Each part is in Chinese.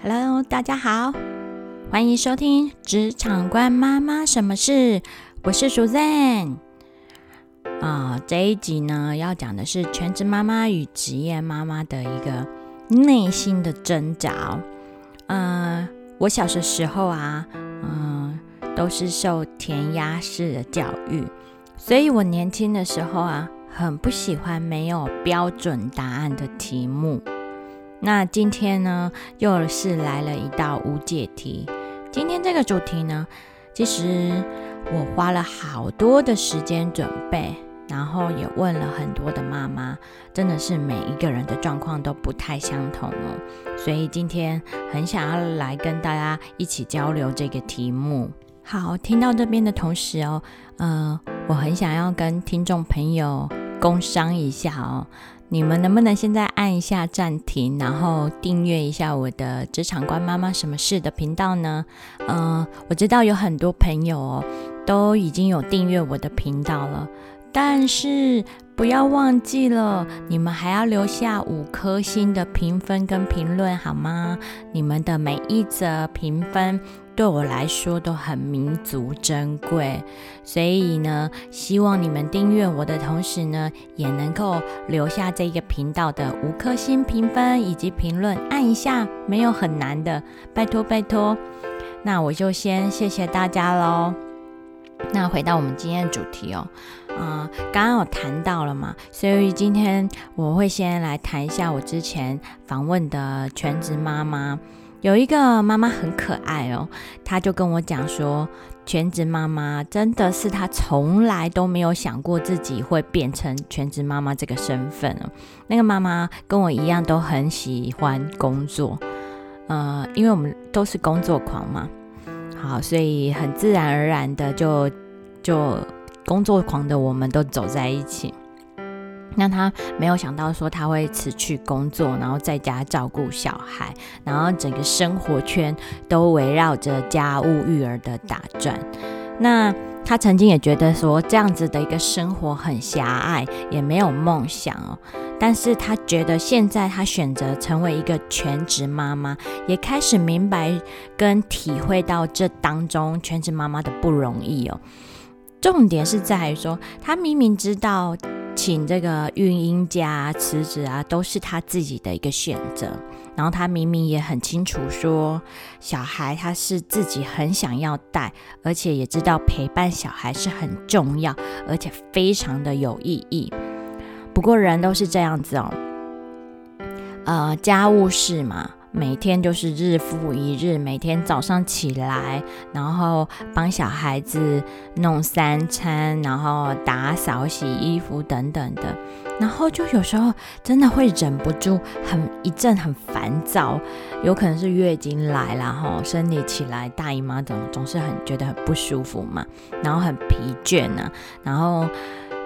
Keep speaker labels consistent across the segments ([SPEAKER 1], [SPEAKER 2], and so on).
[SPEAKER 1] Hello，大家好，欢迎收听《职场官妈妈什么事》，我是 Suzanne。啊，这一集呢要讲的是全职妈妈与职业妈妈的一个内心的挣扎。嗯，我小的时候啊，嗯，都是受填鸭式的教育，所以我年轻的时候啊，很不喜欢没有标准答案的题目。那今天呢，又是来了一道无解题。今天这个主题呢，其实我花了好多的时间准备，然后也问了很多的妈妈，真的是每一个人的状况都不太相同哦。所以今天很想要来跟大家一起交流这个题目。好，听到这边的同时哦，呃，我很想要跟听众朋友工商一下哦。你们能不能现在按一下暂停，然后订阅一下我的职场观妈妈什么事的频道呢？嗯，我知道有很多朋友哦，都已经有订阅我的频道了，但是不要忘记了，你们还要留下五颗星的评分跟评论好吗？你们的每一则评分。对我来说都很弥足珍贵，所以呢，希望你们订阅我的同时呢，也能够留下这个频道的五颗星评分以及评论，按一下没有很难的，拜托拜托。那我就先谢谢大家喽。那回到我们今天的主题哦，啊，刚刚有谈到了嘛，所以今天我会先来谈一下我之前访问的全职妈妈。有一个妈妈很可爱哦，她就跟我讲说，全职妈妈真的是她从来都没有想过自己会变成全职妈妈这个身份哦。那个妈妈跟我一样都很喜欢工作，呃，因为我们都是工作狂嘛，好，所以很自然而然的就就工作狂的我们都走在一起。那他没有想到说他会辞去工作，然后在家照顾小孩，然后整个生活圈都围绕着家务育儿的打转。那他曾经也觉得说这样子的一个生活很狭隘，也没有梦想哦。但是他觉得现在他选择成为一个全职妈妈，也开始明白跟体会到这当中全职妈妈的不容易哦。重点是在于说，他明明知道。请这个孕婴假辞职啊，都是他自己的一个选择。然后他明明也很清楚说，小孩他是自己很想要带，而且也知道陪伴小孩是很重要，而且非常的有意义。不过人都是这样子哦，呃，家务事嘛。每天就是日复一日，每天早上起来，然后帮小孩子弄三餐，然后打扫、洗衣服等等的，然后就有时候真的会忍不住，很一阵很烦躁，有可能是月经来了哈，生理起来大姨妈总总是很觉得很不舒服嘛，然后很疲倦呐，然后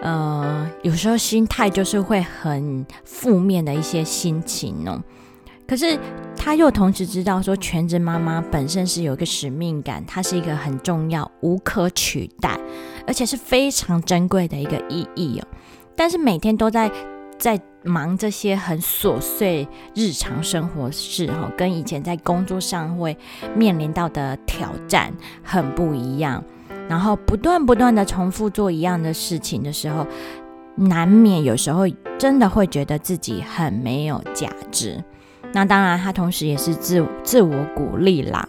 [SPEAKER 1] 呃有时候心态就是会很负面的一些心情哦。可是，他又同时知道说，全职妈妈本身是有一个使命感，它是一个很重要、无可取代，而且是非常珍贵的一个意义哦。但是每天都在在忙这些很琐碎日常生活事哈，跟以前在工作上会面临到的挑战很不一样。然后不断不断的重复做一样的事情的时候，难免有时候真的会觉得自己很没有价值。那当然，她同时也是自自我鼓励啦。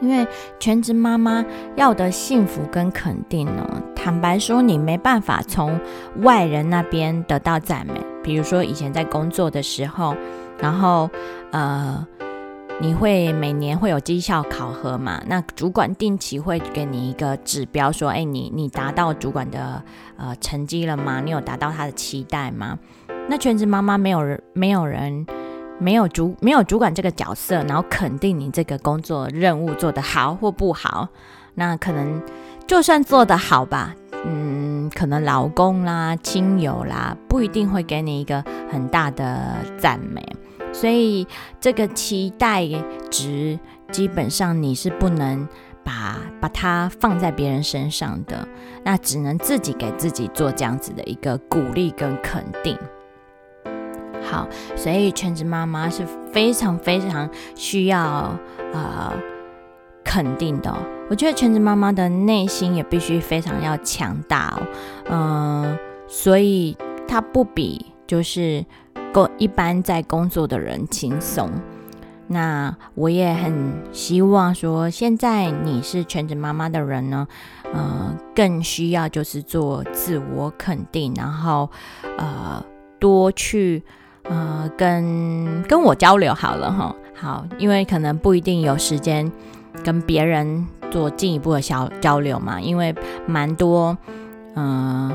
[SPEAKER 1] 因为全职妈妈要的幸福跟肯定呢，坦白说，你没办法从外人那边得到赞美。比如说以前在工作的时候，然后呃，你会每年会有绩效考核嘛？那主管定期会给你一个指标，说，哎，你你达到主管的呃成绩了吗？你有达到他的期待吗？那全职妈妈没有人，没有人。没有主没有主管这个角色，然后肯定你这个工作任务做得好或不好，那可能就算做得好吧，嗯，可能老公啦、亲友啦，不一定会给你一个很大的赞美，所以这个期待值基本上你是不能把把它放在别人身上的，那只能自己给自己做这样子的一个鼓励跟肯定。好，所以全职妈妈是非常非常需要呃肯定的。我觉得全职妈妈的内心也必须非常要强大哦，嗯，所以她不比就是工一般在工作的人轻松。那我也很希望说，现在你是全职妈妈的人呢，呃，更需要就是做自我肯定，然后呃多去呃跟跟我交流好了哈。好，因为可能不一定有时间跟别人做进一步的交交流嘛，因为蛮多嗯。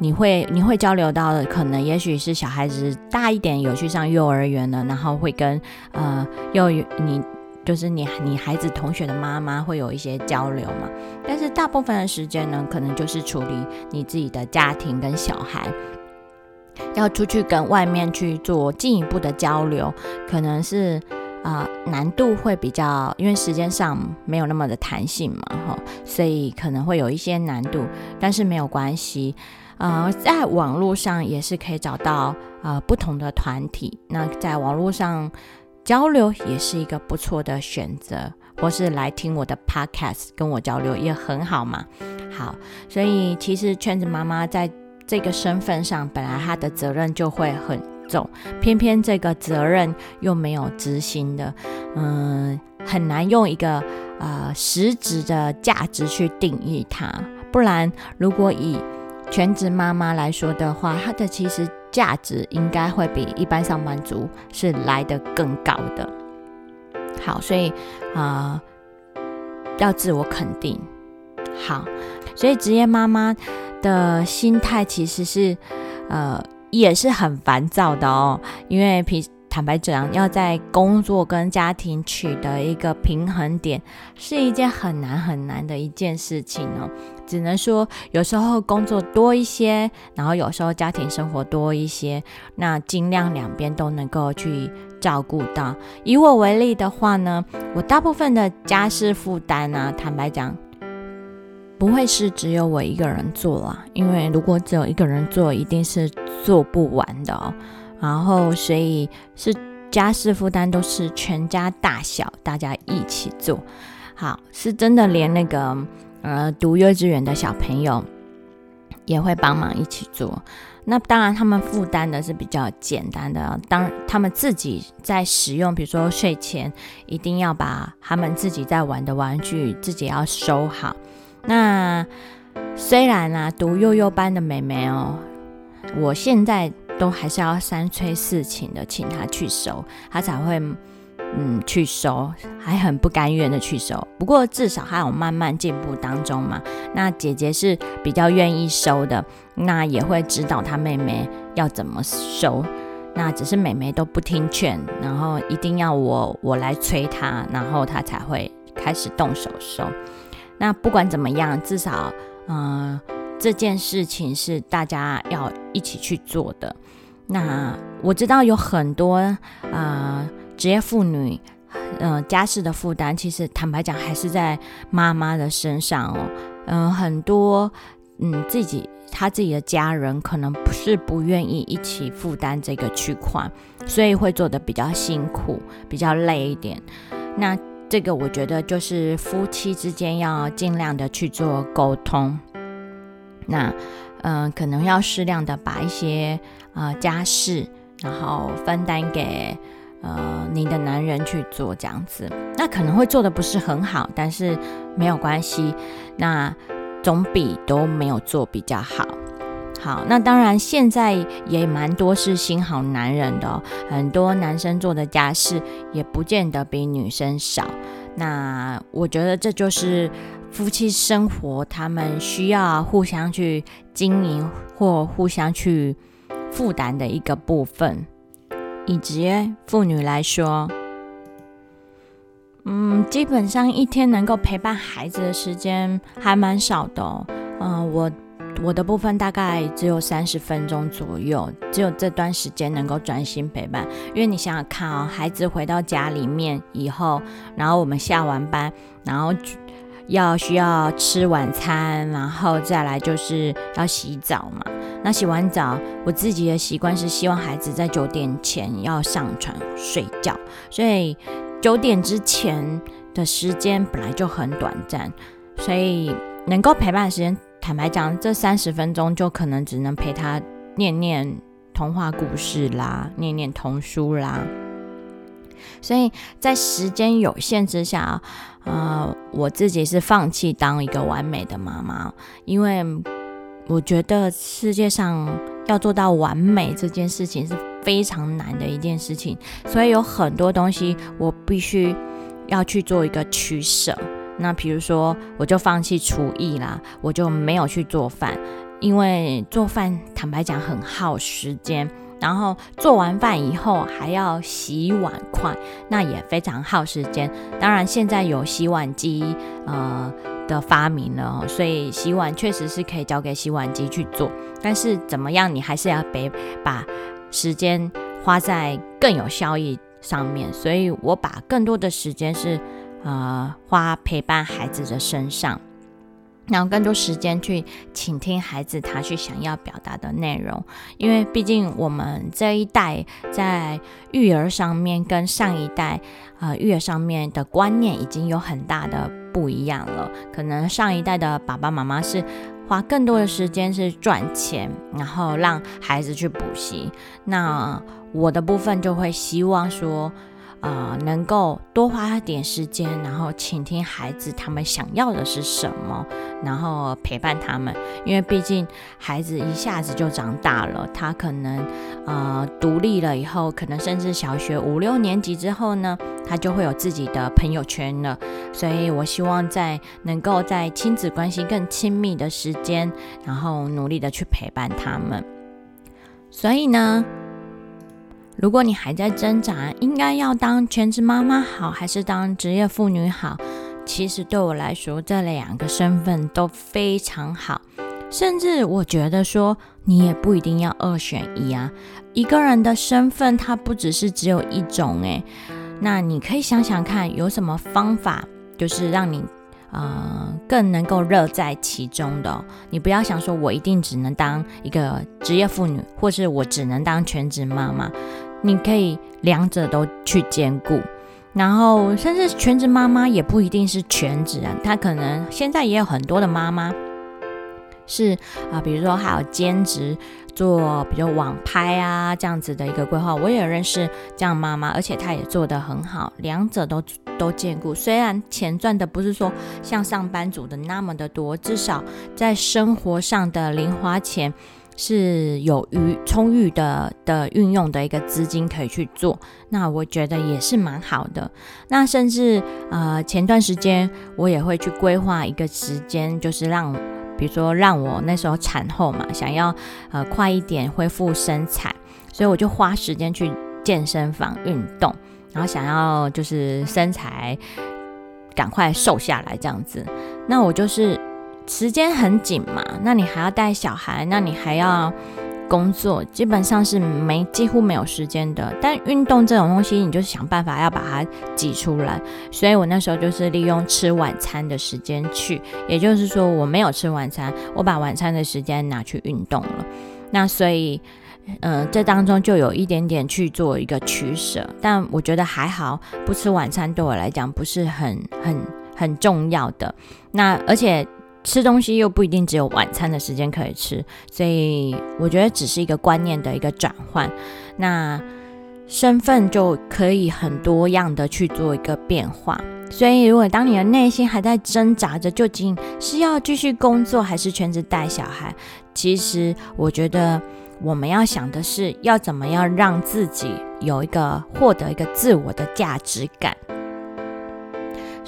[SPEAKER 1] 你会你会交流到的，可能也许是小孩子大一点，有去上幼儿园了，然后会跟呃幼儿你就是你你孩子同学的妈妈会有一些交流嘛。但是大部分的时间呢，可能就是处理你自己的家庭跟小孩，要出去跟外面去做进一步的交流，可能是啊难度会比较，因为时间上没有那么的弹性嘛，哈，所以可能会有一些难度，但是没有关系。呃，在网络上也是可以找到呃不同的团体，那在网络上交流也是一个不错的选择，或是来听我的 podcast 跟我交流也很好嘛。好，所以其实圈子妈妈在这个身份上，本来她的责任就会很重，偏偏这个责任又没有执行的，嗯，很难用一个呃实质的价值去定义它。不然，如果以全职妈妈来说的话，她的其实价值应该会比一般上班族是来的更高的。好，所以啊，要自我肯定。好，所以职业妈妈的心态其实是呃也是很烦躁的哦，因为平。坦白讲，要在工作跟家庭取得一个平衡点，是一件很难很难的一件事情哦。只能说，有时候工作多一些，然后有时候家庭生活多一些，那尽量两边都能够去照顾到。以我为例的话呢，我大部分的家事负担呢，坦白讲，不会是只有我一个人做啊，因为如果只有一个人做，一定是做不完的哦。然后，所以是家事负担都是全家大小大家一起做，好，是真的连那个呃读幼稚园的小朋友也会帮忙一起做。那当然，他们负担的是比较简单的，当他们自己在使用，比如说睡前一定要把他们自己在玩的玩具自己要收好。那虽然啊，读幼幼班的妹妹哦，我现在。都还是要三催四请的，请她去收，她才会嗯去收，还很不甘愿的去收。不过至少还有慢慢进步当中嘛。那姐姐是比较愿意收的，那也会指导她妹妹要怎么收。那只是妹妹都不听劝，然后一定要我我来催她，然后她才会开始动手收。那不管怎么样，至少嗯。这件事情是大家要一起去做的。那我知道有很多啊职业妇女，嗯，家事的负担其实坦白讲还是在妈妈的身上哦。嗯，很多嗯自己他自己的家人可能不是不愿意一起负担这个区块，所以会做的比较辛苦，比较累一点。那这个我觉得就是夫妻之间要尽量的去做沟通。那，嗯，可能要适量的把一些呃家事，然后分担给呃你的男人去做这样子。那可能会做的不是很好，但是没有关系，那总比都没有做比较好。好，那当然现在也蛮多是新好男人的，很多男生做的家事也不见得比女生少。那我觉得这就是夫妻生活，他们需要互相去经营或互相去负担的一个部分。以及妇女来说，嗯，基本上一天能够陪伴孩子的时间还蛮少的。嗯，我。我的部分大概只有三十分钟左右，只有这段时间能够专心陪伴。因为你想想看哦，孩子回到家里面以后，然后我们下完班，然后要需要吃晚餐，然后再来就是要洗澡嘛。那洗完澡，我自己的习惯是希望孩子在九点前要上床睡觉，所以九点之前的时间本来就很短暂，所以能够陪伴的时间，坦白讲，这三十分钟就可能只能陪他念念童话故事啦，念念童书啦。所以在时间有限之下，呃，我自己是放弃当一个完美的妈妈，因为我觉得世界上要做到完美这件事情是非常难的一件事情，所以有很多东西我必须要去做一个取舍。那比如说，我就放弃厨艺啦，我就没有去做饭，因为做饭坦白讲很耗时间。然后做完饭以后还要洗碗筷，那也非常耗时间。当然现在有洗碗机呃的发明了，所以洗碗确实是可以交给洗碗机去做。但是怎么样，你还是要别把时间花在更有效益上面。所以我把更多的时间是呃花陪伴孩子的身上。然后更多时间去倾听孩子他去想要表达的内容，因为毕竟我们这一代在育儿上面跟上一代呃育儿上面的观念已经有很大的不一样了。可能上一代的爸爸妈妈是花更多的时间是赚钱，然后让孩子去补习。那我的部分就会希望说。啊，能够多花一点时间，然后倾听孩子他们想要的是什么，然后陪伴他们。因为毕竟孩子一下子就长大了，他可能呃独立了以后，可能甚至小学五六年级之后呢，他就会有自己的朋友圈了。所以我希望在能够在亲子关系更亲密的时间，然后努力的去陪伴他们。所以呢。如果你还在挣扎，应该要当全职妈妈好，还是当职业妇女好？其实对我来说，这两个身份都非常好。甚至我觉得说，你也不一定要二选一啊。一个人的身份，它不只是只有一种诶。那你可以想想看，有什么方法，就是让你呃更能够乐在其中的。你不要想说我一定只能当一个职业妇女，或是我只能当全职妈妈。你可以两者都去兼顾，然后甚至全职妈妈也不一定是全职啊，她可能现在也有很多的妈妈是啊，比如说还有兼职做，比如网拍啊这样子的一个规划。我也认识这样妈妈，而且她也做得很好，两者都都兼顾。虽然钱赚的不是说像上班族的那么的多，至少在生活上的零花钱。是有余充裕的的运用的一个资金可以去做，那我觉得也是蛮好的。那甚至呃前段时间我也会去规划一个时间，就是让比如说让我那时候产后嘛，想要呃快一点恢复身材，所以我就花时间去健身房运动，然后想要就是身材赶快瘦下来这样子。那我就是。时间很紧嘛，那你还要带小孩，那你还要工作，基本上是没几乎没有时间的。但运动这种东西，你就想办法要把它挤出来。所以我那时候就是利用吃晚餐的时间去，也就是说我没有吃晚餐，我把晚餐的时间拿去运动了。那所以，嗯，这当中就有一点点去做一个取舍，但我觉得还好，不吃晚餐对我来讲不是很很很重要的。那而且。吃东西又不一定只有晚餐的时间可以吃，所以我觉得只是一个观念的一个转换，那身份就可以很多样的去做一个变化。所以，如果当你的内心还在挣扎着，究竟是要继续工作还是全职带小孩，其实我觉得我们要想的是，要怎么样让自己有一个获得一个自我的价值感。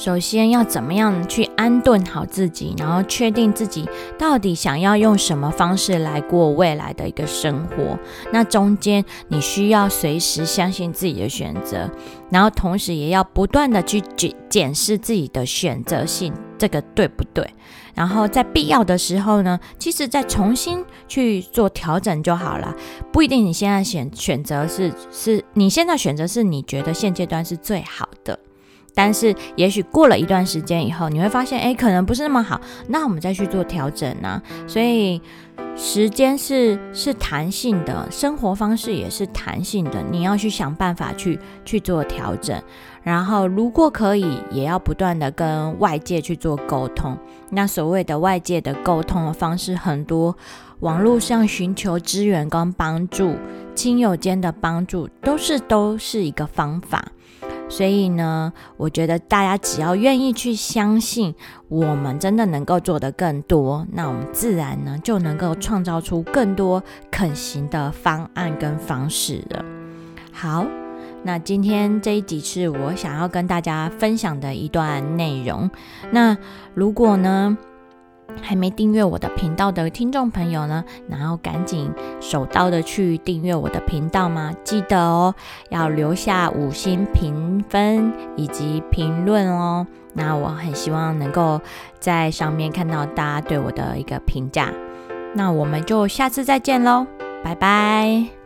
[SPEAKER 1] 首先要怎么样去安顿好自己，然后确定自己到底想要用什么方式来过未来的一个生活。那中间你需要随时相信自己的选择，然后同时也要不断的去检检视自己的选择性，这个对不对？然后在必要的时候呢，其实再重新去做调整就好了。不一定你现在选选择是是你现在选择是你觉得现阶段是最好的。但是也许过了一段时间以后，你会发现，哎，可能不是那么好，那我们再去做调整呢。所以时间是是弹性的，生活方式也是弹性的，你要去想办法去去做调整。然后如果可以，也要不断的跟外界去做沟通。那所谓的外界的沟通的方式很多，网络上寻求支援跟帮助，亲友间的帮助都是都是一个方法。所以呢，我觉得大家只要愿意去相信，我们真的能够做得更多，那我们自然呢就能够创造出更多可行的方案跟方式了。好，那今天这一集是我想要跟大家分享的一段内容。那如果呢？还没订阅我的频道的听众朋友呢，然后赶紧手刀的去订阅我的频道吗？记得哦，要留下五星评分以及评论哦。那我很希望能够在上面看到大家对我的一个评价。那我们就下次再见喽，拜拜。